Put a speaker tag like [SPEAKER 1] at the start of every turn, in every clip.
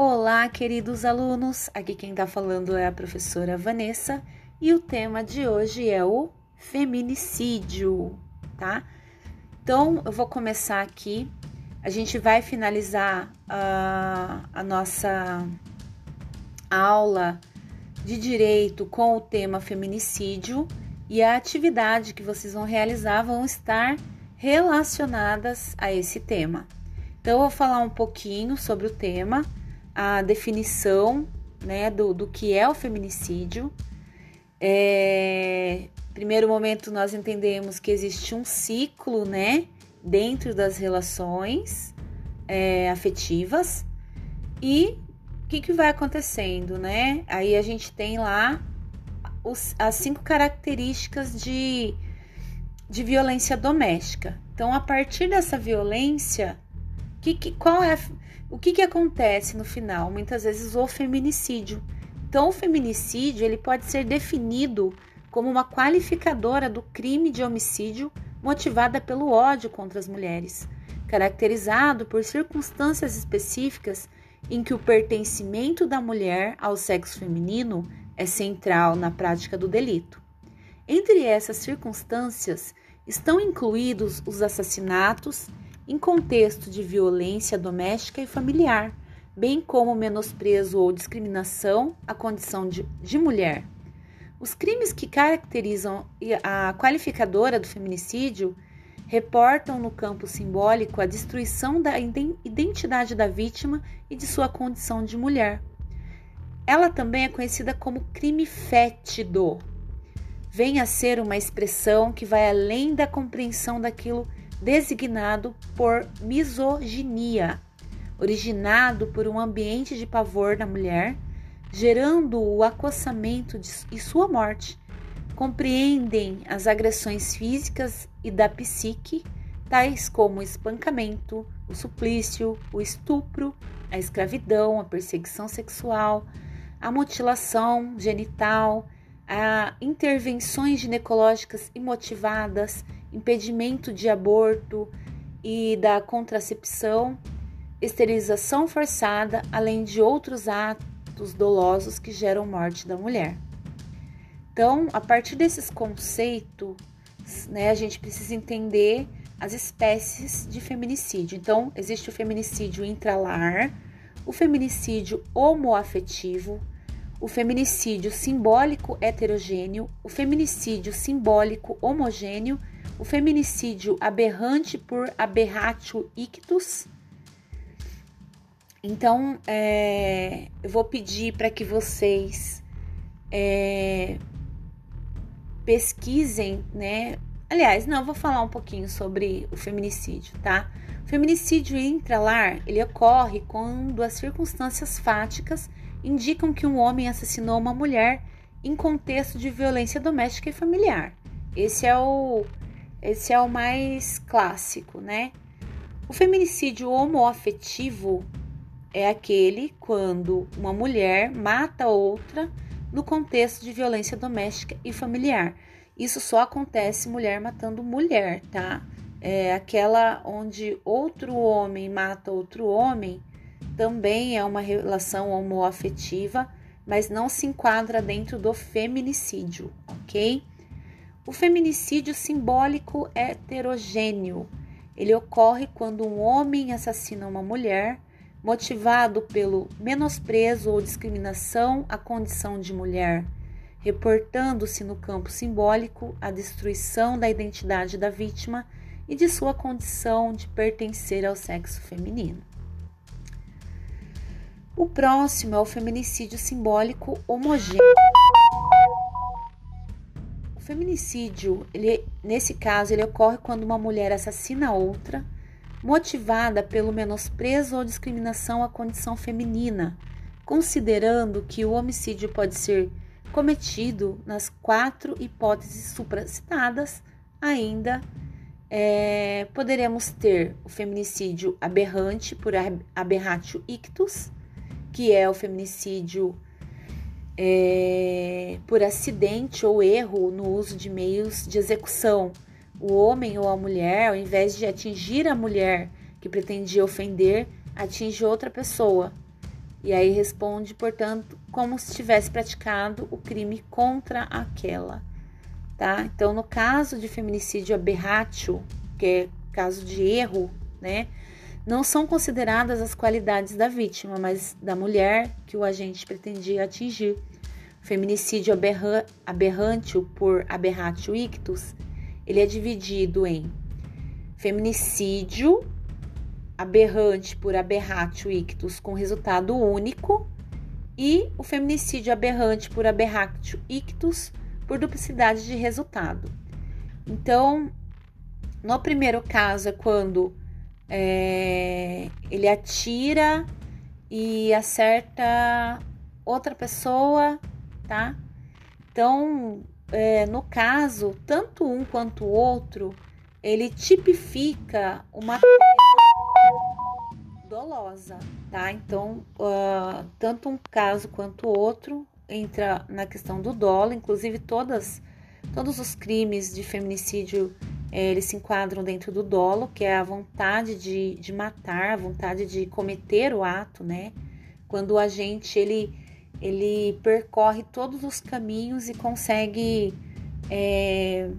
[SPEAKER 1] Olá, queridos alunos! Aqui quem está falando é a professora Vanessa e o tema de hoje é o feminicídio, tá? Então, eu vou começar aqui. A gente vai finalizar a, a nossa aula de direito com o tema feminicídio e a atividade que vocês vão realizar vão estar relacionadas a esse tema. Então, eu vou falar um pouquinho sobre o tema, a definição né, do, do que é o feminicídio. É, primeiro momento, nós entendemos que existe um ciclo né, dentro das relações é, afetivas e o que, que vai acontecendo, né? Aí a gente tem lá os, as cinco características de, de violência doméstica. Então, a partir dessa violência, que, que, qual é o que, que acontece no final? Muitas vezes o feminicídio. Então, o feminicídio ele pode ser definido como uma qualificadora do crime de homicídio motivada pelo ódio contra as mulheres, caracterizado por circunstâncias específicas em que o pertencimento da mulher ao sexo feminino é central na prática do delito. Entre essas circunstâncias estão incluídos os assassinatos em contexto de violência doméstica e familiar, bem como menosprezo ou discriminação à condição de, de mulher. Os crimes que caracterizam a qualificadora do feminicídio reportam no campo simbólico a destruição da identidade da vítima e de sua condição de mulher. Ela também é conhecida como crime fétido. Vem a ser uma expressão que vai além da compreensão daquilo designado por misoginia, originado por um ambiente de pavor na mulher, gerando o acossamento de, e sua morte. Compreendem as agressões físicas e da psique, tais como o espancamento, o suplício, o estupro, a escravidão, a perseguição sexual, a mutilação genital, a intervenções ginecológicas imotivadas, impedimento de aborto e da contracepção, esterilização forçada, além de outros atos dolosos que geram morte da mulher. Então, a partir desses conceitos, né, a gente precisa entender as espécies de feminicídio. Então, existe o feminicídio intralar, o feminicídio homoafetivo, o feminicídio simbólico heterogêneo, o feminicídio simbólico homogêneo o feminicídio aberrante por aberratio ictus. Então, é, eu vou pedir para que vocês é, pesquisem, né? Aliás, não, eu vou falar um pouquinho sobre o feminicídio, tá? O feminicídio intralar, ele ocorre quando as circunstâncias fáticas indicam que um homem assassinou uma mulher em contexto de violência doméstica e familiar. Esse é o esse é o mais clássico, né? O feminicídio homoafetivo é aquele quando uma mulher mata outra no contexto de violência doméstica e familiar. Isso só acontece mulher matando mulher, tá? É aquela onde outro homem mata outro homem também é uma relação homoafetiva, mas não se enquadra dentro do feminicídio, ok? O feminicídio simbólico é heterogêneo. Ele ocorre quando um homem assassina uma mulher, motivado pelo menosprezo ou discriminação à condição de mulher, reportando-se no campo simbólico a destruição da identidade da vítima e de sua condição de pertencer ao sexo feminino. O próximo é o feminicídio simbólico homogêneo feminicídio, ele, nesse caso, ele ocorre quando uma mulher assassina outra, motivada pelo menosprezo ou discriminação à condição feminina, considerando que o homicídio pode ser cometido nas quatro hipóteses supracitadas, ainda é, poderemos ter o feminicídio aberrante por aberratio ictus, que é o feminicídio é, por acidente ou erro no uso de meios de execução. O homem ou a mulher, ao invés de atingir a mulher que pretendia ofender, atinge outra pessoa. E aí responde, portanto, como se tivesse praticado o crime contra aquela, tá? Então, no caso de feminicídio aberratio, que é caso de erro, né? Não são consideradas as qualidades da vítima, mas da mulher que o agente pretendia atingir. Feminicídio aberra, aberrante por aberratio ictus, ele é dividido em feminicídio aberrante por aberratio ictus com resultado único e o feminicídio aberrante por aberratio ictus por duplicidade de resultado. Então, no primeiro caso é quando é, ele atira e acerta outra pessoa, tá? Então, é, no caso, tanto um quanto o outro, ele tipifica uma dolosa, tá? Então, uh, tanto um caso quanto o outro entra na questão do dolo, inclusive todas, todos os crimes de feminicídio é, eles se enquadram dentro do dolo, que é a vontade de, de matar, a vontade de cometer o ato, né? Quando o agente ele, ele percorre todos os caminhos e consegue é,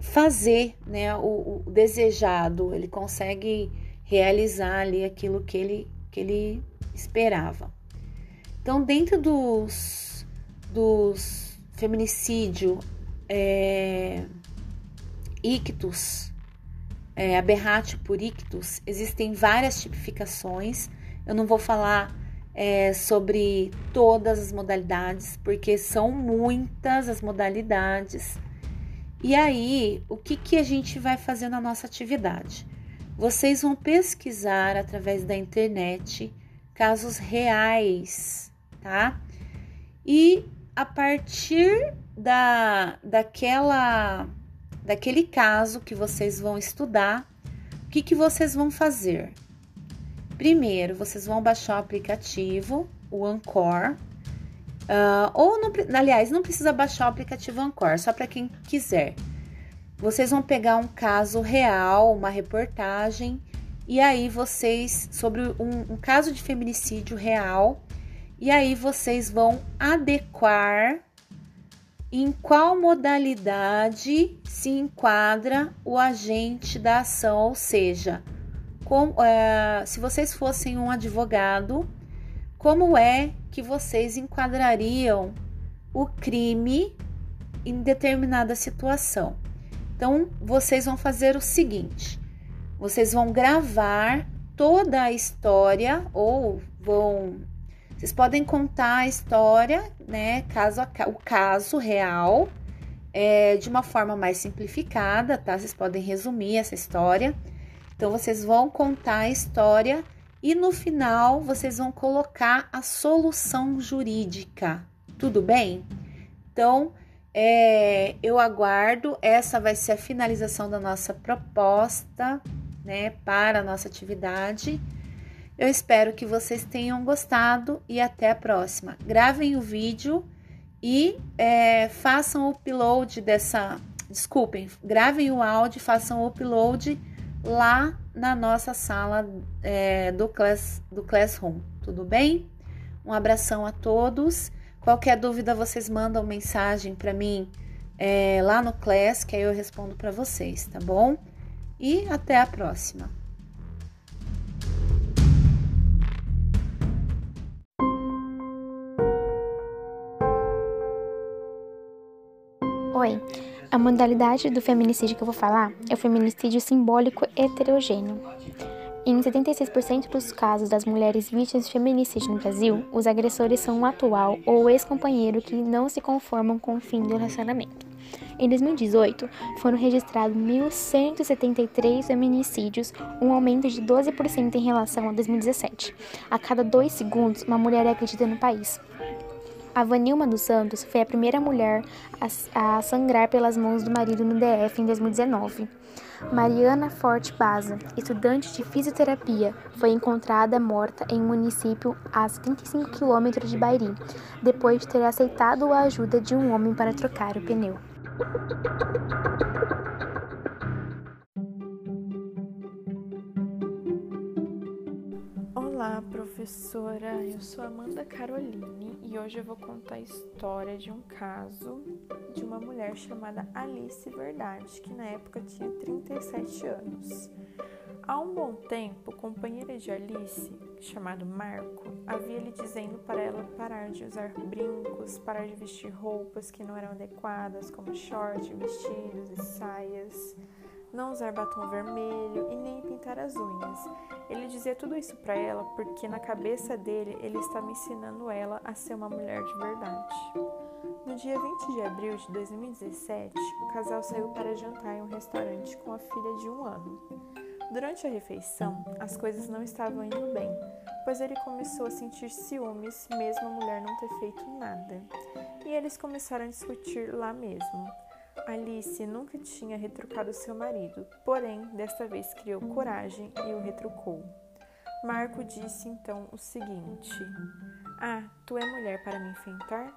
[SPEAKER 1] fazer né, o, o, desejado, ele consegue realizar ali aquilo que ele, que ele esperava. Então, dentro dos, dos feminicídio é, ictus, é, aberratio por ictus, existem várias tipificações. Eu não vou falar é, sobre todas as modalidades, porque são muitas as modalidades. E aí, o que, que a gente vai fazer na nossa atividade? Vocês vão pesquisar através da internet casos reais, tá? E a partir da, daquela daquele caso que vocês vão estudar, o que, que vocês vão fazer? Primeiro, vocês vão baixar o aplicativo, o Ancor, uh, ou, não, aliás, não precisa baixar o aplicativo Ancor, só para quem quiser. Vocês vão pegar um caso real, uma reportagem, e aí vocês, sobre um, um caso de feminicídio real, e aí vocês vão adequar em qual modalidade se enquadra o agente da ação, ou seja, com, é, se vocês fossem um advogado, como é que vocês enquadrariam o crime em determinada situação? Então, vocês vão fazer o seguinte: vocês vão gravar toda a história ou vão vocês podem contar a história, né, caso o caso real, é, de uma forma mais simplificada, tá? Vocês podem resumir essa história. Então, vocês vão contar a história e no final vocês vão colocar a solução jurídica. Tudo bem? Então, é, eu aguardo. Essa vai ser a finalização da nossa proposta, né, para a nossa atividade. Eu espero que vocês tenham gostado e até a próxima. Gravem o vídeo e é, façam o upload dessa. Desculpem, gravem o áudio façam o upload lá na nossa sala é, do, class, do Classroom. Tudo bem? Um abração a todos. Qualquer dúvida, vocês mandam mensagem para mim é, lá no Class, que aí eu respondo para vocês, tá bom? E até a próxima.
[SPEAKER 2] Oi, a modalidade do feminicídio que eu vou falar é o feminicídio simbólico heterogêneo. Em 76% dos casos das mulheres vítimas de feminicídio no Brasil, os agressores são um atual ou ex-companheiro que não se conformam com o fim do relacionamento. Em 2018, foram registrados 1.173 feminicídios, um aumento de 12% em relação a 2017. A cada dois segundos, uma mulher é agredida no país. A Vanilma dos Santos foi a primeira mulher a, a sangrar pelas mãos do marido no DF em 2019. Mariana Forte Baza, estudante de fisioterapia, foi encontrada morta em um município a 75 quilômetros de Bairi, depois de ter aceitado a ajuda de um homem para trocar o pneu.
[SPEAKER 3] Professora. Eu sou Amanda Caroline e hoje eu vou contar a história de um caso de uma mulher chamada Alice Verdade, que na época tinha 37 anos. Há um bom tempo, o companheiro de Alice, chamado Marco, havia lhe dizendo para ela parar de usar brincos, parar de vestir roupas que não eram adequadas, como short, vestidos e saias não usar batom vermelho e nem pintar as unhas. Ele dizia tudo isso para ela porque na cabeça dele ele estava ensinando ela a ser uma mulher de verdade. No dia 20 de abril de 2017, o casal saiu para jantar em um restaurante com a filha de um ano. Durante a refeição, as coisas não estavam indo bem, pois ele começou a sentir ciúmes, mesmo a mulher não ter feito nada. E eles começaram a discutir lá mesmo. Alice nunca tinha retrucado seu marido, porém, desta vez criou coragem e o retrucou. Marco disse então o seguinte: Ah, tu é mulher para me enfrentar?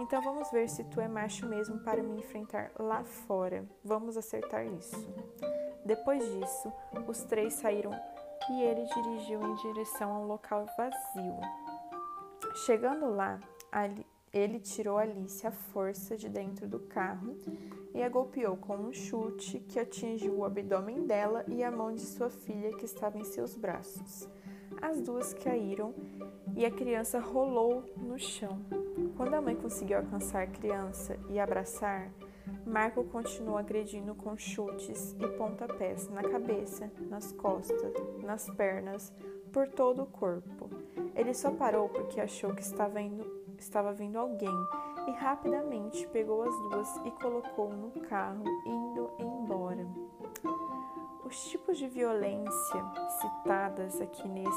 [SPEAKER 3] Então vamos ver se tu é macho mesmo para me enfrentar lá fora. Vamos acertar isso. Depois disso, os três saíram e ele dirigiu em direção a um local vazio. Chegando lá, ele tirou Alice à força de dentro do carro e a golpeou com um chute que atingiu o abdômen dela e a mão de sua filha que estava em seus braços. As duas caíram e a criança rolou no chão. Quando a mãe conseguiu alcançar a criança e abraçar, Marco continuou agredindo com chutes e pontapés na cabeça, nas costas, nas pernas, por todo o corpo. Ele só parou porque achou que estava, indo, estava vindo alguém e rapidamente pegou as duas e colocou no carro, indo embora. Os tipos de violência citadas aqui nesse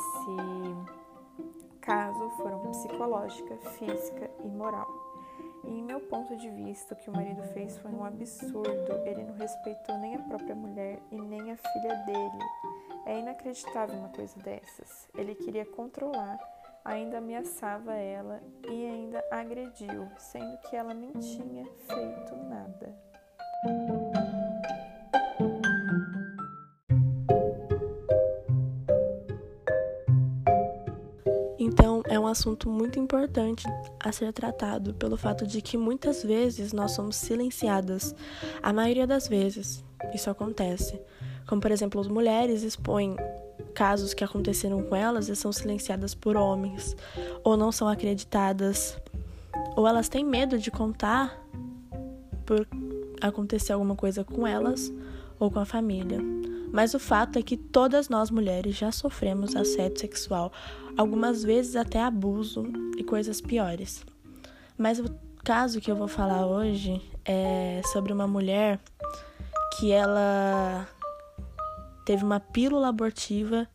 [SPEAKER 3] caso foram psicológica, física e moral. E em meu ponto de vista, o que o marido fez foi um absurdo. Ele não respeitou nem a própria mulher e nem a filha dele. É inacreditável uma coisa dessas. Ele queria controlar ainda ameaçava ela e ainda agrediu, sendo que ela nem tinha feito nada.
[SPEAKER 4] Então, é um assunto muito importante a ser tratado pelo fato de que muitas vezes nós somos silenciadas. A maioria das vezes isso acontece. Como, por exemplo, as mulheres expõem casos que aconteceram com elas e são silenciadas por homens, ou não são acreditadas, ou elas têm medo de contar por acontecer alguma coisa com elas ou com a família. Mas o fato é que todas nós mulheres já sofremos assédio sexual, algumas vezes até abuso e coisas piores. Mas o caso que eu vou falar hoje é sobre uma mulher que ela teve uma pílula abortiva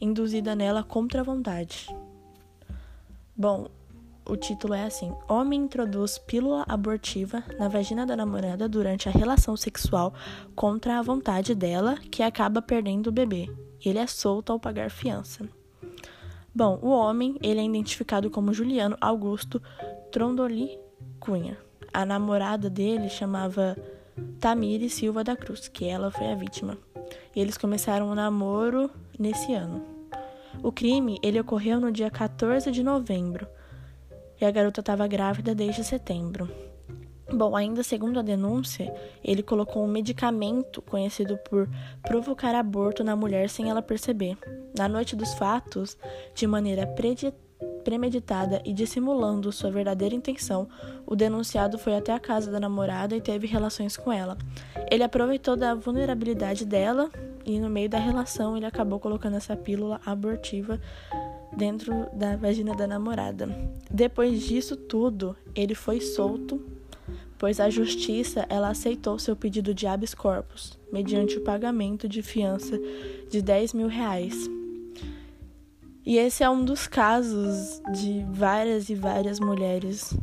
[SPEAKER 4] induzida nela contra a vontade. Bom, o título é assim: Homem introduz pílula abortiva na vagina da namorada durante a relação sexual contra a vontade dela, que acaba perdendo o bebê. Ele é solto ao pagar fiança. Bom, o homem, ele é identificado como Juliano Augusto Trondoli Cunha. A namorada dele chamava Tamiri Silva da Cruz, que ela foi a vítima e eles começaram o um namoro nesse ano. O crime ele ocorreu no dia 14 de novembro e a garota estava grávida desde setembro. Bom, ainda segundo a denúncia, ele colocou um medicamento conhecido por provocar aborto na mulher sem ela perceber. Na noite dos fatos, de maneira premeditada e dissimulando sua verdadeira intenção, o denunciado foi até a casa da namorada e teve relações com ela. Ele aproveitou da vulnerabilidade dela e, no meio da relação, ele acabou colocando essa pílula abortiva dentro da vagina da namorada. Depois disso tudo, ele foi solto, pois a justiça ela aceitou seu pedido de habeas corpus, mediante o pagamento de fiança de 10 mil reais. E esse é um dos casos de várias e várias mulheres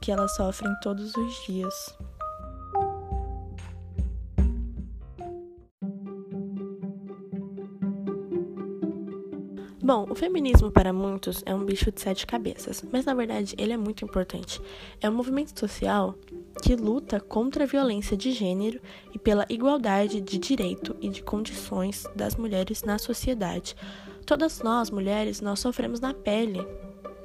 [SPEAKER 4] que elas sofrem todos os dias. Bom, o feminismo para muitos é um bicho de sete cabeças, mas na verdade ele é muito importante. É um movimento social que luta contra a violência de gênero e pela igualdade de direito e de condições das mulheres na sociedade. Todas nós, mulheres, nós sofremos na pele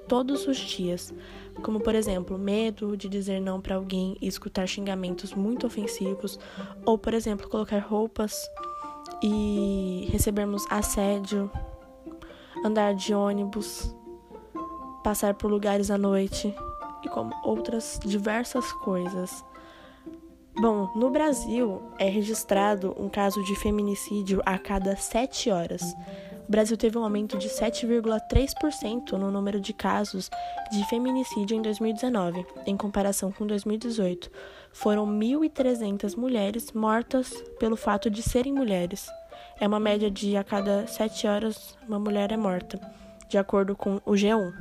[SPEAKER 4] todos os dias, como por exemplo, medo de dizer não para alguém e escutar xingamentos muito ofensivos, ou por exemplo, colocar roupas e recebermos assédio, andar de ônibus, passar por lugares à noite e como outras diversas coisas. Bom, no Brasil é registrado um caso de feminicídio a cada sete horas. O Brasil teve um aumento de 7,3% no número de casos de feminicídio em 2019, em comparação com 2018. Foram 1.300 mulheres mortas pelo fato de serem mulheres. É uma média de a cada sete horas uma mulher é morta, de acordo com o G1.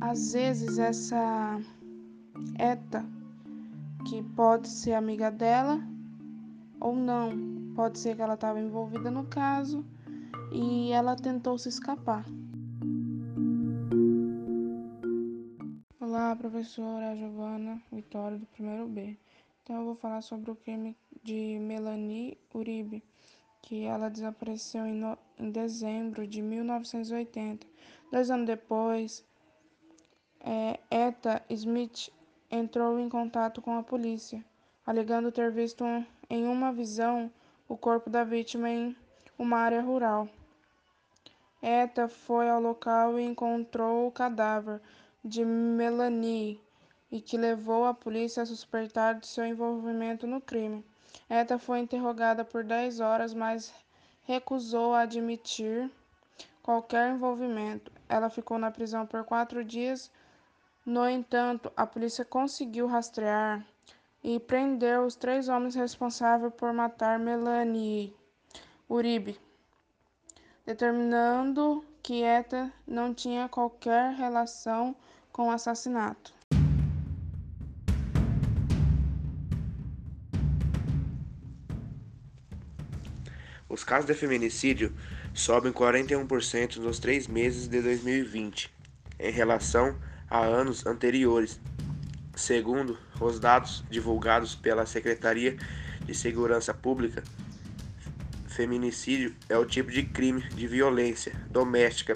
[SPEAKER 5] Às vezes essa ETA, que pode ser amiga dela ou não, pode ser que ela estava envolvida no caso e ela tentou se escapar. Olá, professora Giovana Vitória do primeiro B. Então eu vou falar sobre o crime de Melanie Uribe, que ela desapareceu em, no... em dezembro de 1980. Dois anos depois, é, Eta Smith entrou em contato com a polícia, alegando ter visto em uma visão o corpo da vítima em uma área rural. Eta foi ao local e encontrou o cadáver de Melanie e que levou a polícia a suspeitar de seu envolvimento no crime. Eta foi interrogada por 10 horas, mas recusou admitir qualquer envolvimento. Ela ficou na prisão por quatro dias no entanto, a polícia conseguiu rastrear e prender os três homens responsáveis por matar Melanie Uribe, determinando que ETA não tinha qualquer relação com o assassinato.
[SPEAKER 6] Os casos de feminicídio sobem 41% nos três meses de 2020, em relação a anos anteriores. Segundo os dados divulgados pela Secretaria de Segurança Pública, feminicídio é o tipo de crime de violência doméstica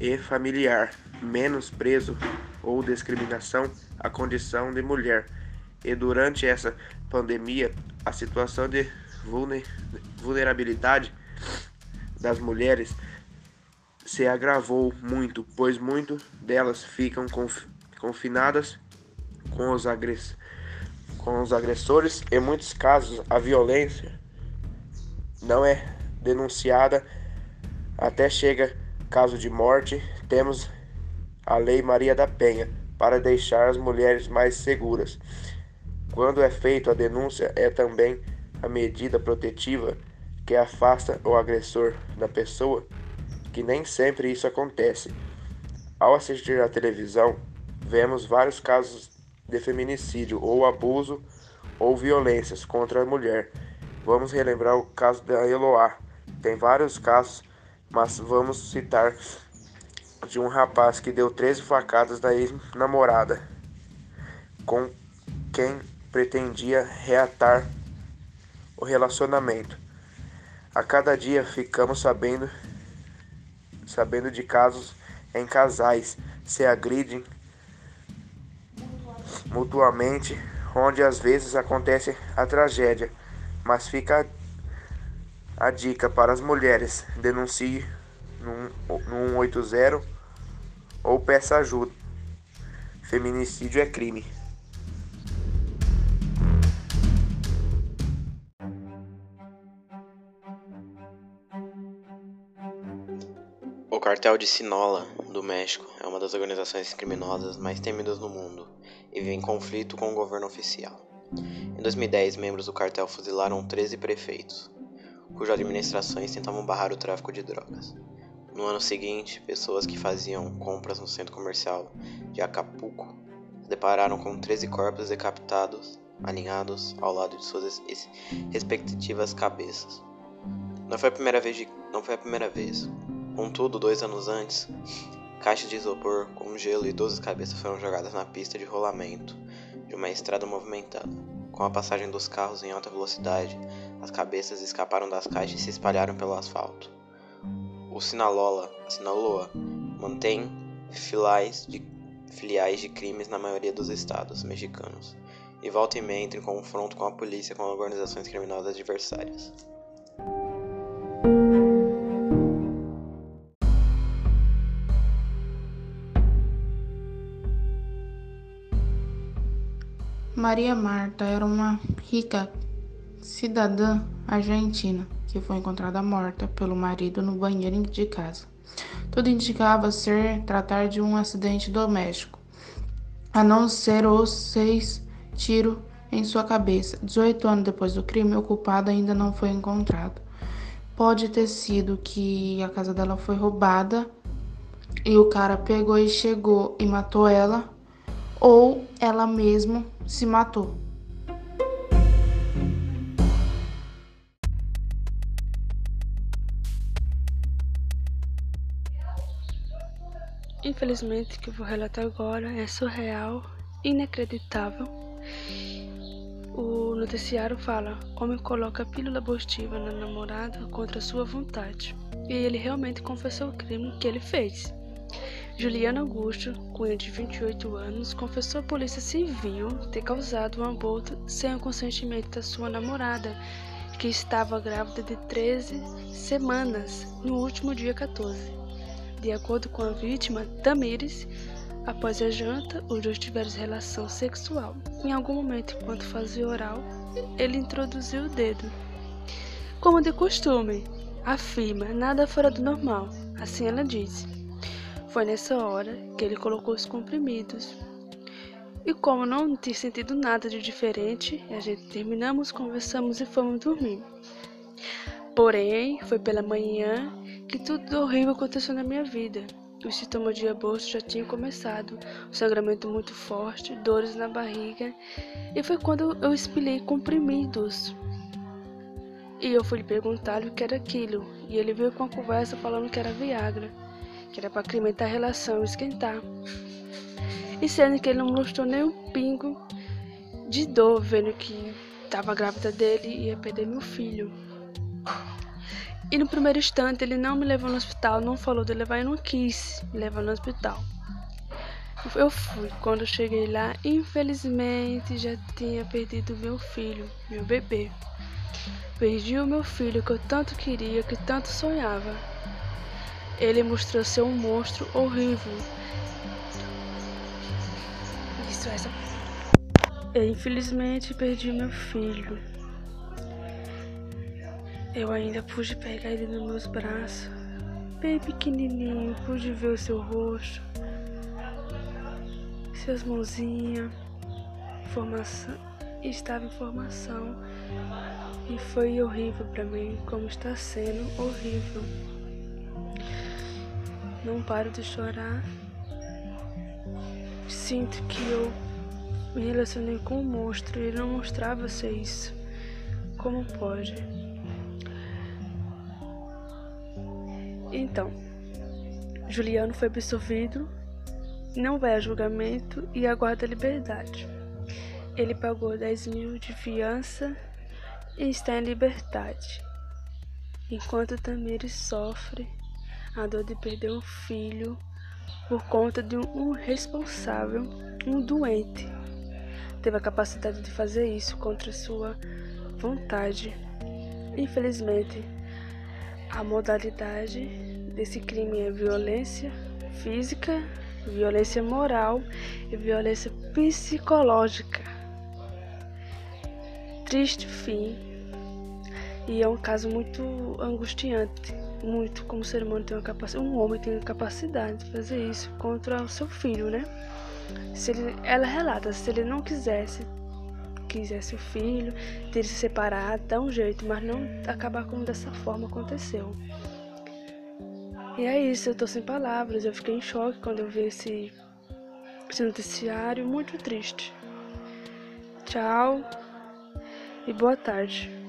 [SPEAKER 6] e familiar menos preso ou discriminação à condição de mulher. E durante essa pandemia, a situação de vulnerabilidade das mulheres se agravou muito, pois muito delas ficam conf confinadas com os, com os agressores. Em muitos casos, a violência não é denunciada até chega caso de morte. Temos a Lei Maria da Penha para deixar as mulheres mais seguras. Quando é feita a denúncia, é também a medida protetiva que afasta o agressor da pessoa que nem sempre isso acontece. Ao assistir à televisão, vemos vários casos de feminicídio ou abuso ou violências contra a mulher. Vamos relembrar o caso da Eloá. Tem vários casos, mas vamos citar de um rapaz que deu 13 facadas na ex-namorada, com quem pretendia reatar o relacionamento. A cada dia ficamos sabendo sabendo de casos em casais se agridem mutuamente, onde às vezes acontece a tragédia, mas fica a dica para as mulheres: denuncie no 180 ou peça ajuda. Feminicídio é crime.
[SPEAKER 7] Cartel de Sinaloa, do México, é uma das organizações criminosas mais temidas no mundo e vive em conflito com o governo oficial. Em 2010, membros do cartel fuzilaram 13 prefeitos, cujas administrações tentavam barrar o tráfico de drogas. No ano seguinte, pessoas que faziam compras no centro comercial de Acapulco se depararam com 13 corpos decapitados, alinhados ao lado de suas respectivas cabeças. Não foi a primeira vez, de, não foi a primeira vez Contudo, dois anos antes, caixas de isopor com gelo e 12 cabeças foram jogadas na pista de rolamento de uma estrada movimentada. Com a passagem dos carros em alta velocidade, as cabeças escaparam das caixas e se espalharam pelo asfalto. O Sinaloa, Sinaloa mantém filiais de, filiais de crimes na maioria dos estados mexicanos e volta e meia entra em confronto com a polícia com organizações criminosas adversárias.
[SPEAKER 5] Maria Marta era uma rica cidadã argentina que foi encontrada morta pelo marido no banheiro de casa. Tudo indicava ser tratar de um acidente doméstico, a não ser os seis tiros em sua cabeça. 18 anos depois do crime, o culpado ainda não foi encontrado. Pode ter sido que a casa dela foi roubada e o cara pegou e chegou e matou ela, ou ela mesma se matou.
[SPEAKER 8] Infelizmente, o que eu vou relatar agora é surreal, inacreditável. O noticiário fala: homem coloca pílula abortiva na namorada contra sua vontade. E ele realmente confessou o crime que ele fez. Juliana Augusto, cunha de 28 anos, confessou à polícia civil ter causado um aborto sem o consentimento da sua namorada, que estava grávida de 13 semanas no último dia 14. De acordo com a vítima, Tamires, após a janta, os dois tiveram relação sexual. Em algum momento, enquanto fazia oral, ele introduziu o dedo. Como de costume, afirma nada fora do normal, assim ela disse. Foi nessa hora que ele colocou os comprimidos. E como não tinha sentido nada de diferente, a gente terminamos, conversamos e fomos dormir. Porém, foi pela manhã que tudo horrível aconteceu na minha vida. Os sintomas de aborto já tinham começado, um sangramento muito forte, dores na barriga, e foi quando eu espilhei comprimidos. E eu fui lhe perguntar o que era aquilo, e ele veio com a conversa falando que era Viagra, que era para acrementar a relação esquentar. E sendo que ele não mostrou nem um pingo de dor, vendo que estava grávida dele e ia perder meu filho. E no primeiro instante ele não me levou no hospital, não falou de levar e não quis me levar no hospital. Eu fui. Quando eu cheguei lá, infelizmente já tinha perdido meu filho, meu bebê. Perdi o meu filho que eu tanto queria, que tanto sonhava. Ele mostrou ser um monstro horrível. Isso, essa. Eu, infelizmente perdi meu filho. Eu ainda pude pegar ele nos meus braços, bem pequenininho, pude ver o seu rosto, suas mãozinhas, formação, estava em formação e foi horrível para mim, como está sendo horrível. Não paro de chorar. Sinto que eu me relacionei com um monstro e ele não mostrava ser isso. Como pode? Então, Juliano foi absolvido, não vai a julgamento e aguarda liberdade. Ele pagou 10 mil de fiança e está em liberdade. Enquanto Tamires sofre a dor de perder um filho por conta de um responsável, um doente, teve a capacidade de fazer isso contra sua vontade. Infelizmente, a modalidade desse crime é violência física, violência moral e violência psicológica. Triste fim. E é um caso muito angustiante, muito como ser humano tem uma capacidade, um homem tem a capacidade de fazer isso contra o seu filho, né? Se ele, ela relata, se ele não quisesse quisesse o filho, ter se separado, dar um jeito, mas não acabar como dessa forma aconteceu. E é isso, eu tô sem palavras, eu fiquei em choque quando eu vi esse, esse noticiário, muito triste. Tchau e boa tarde.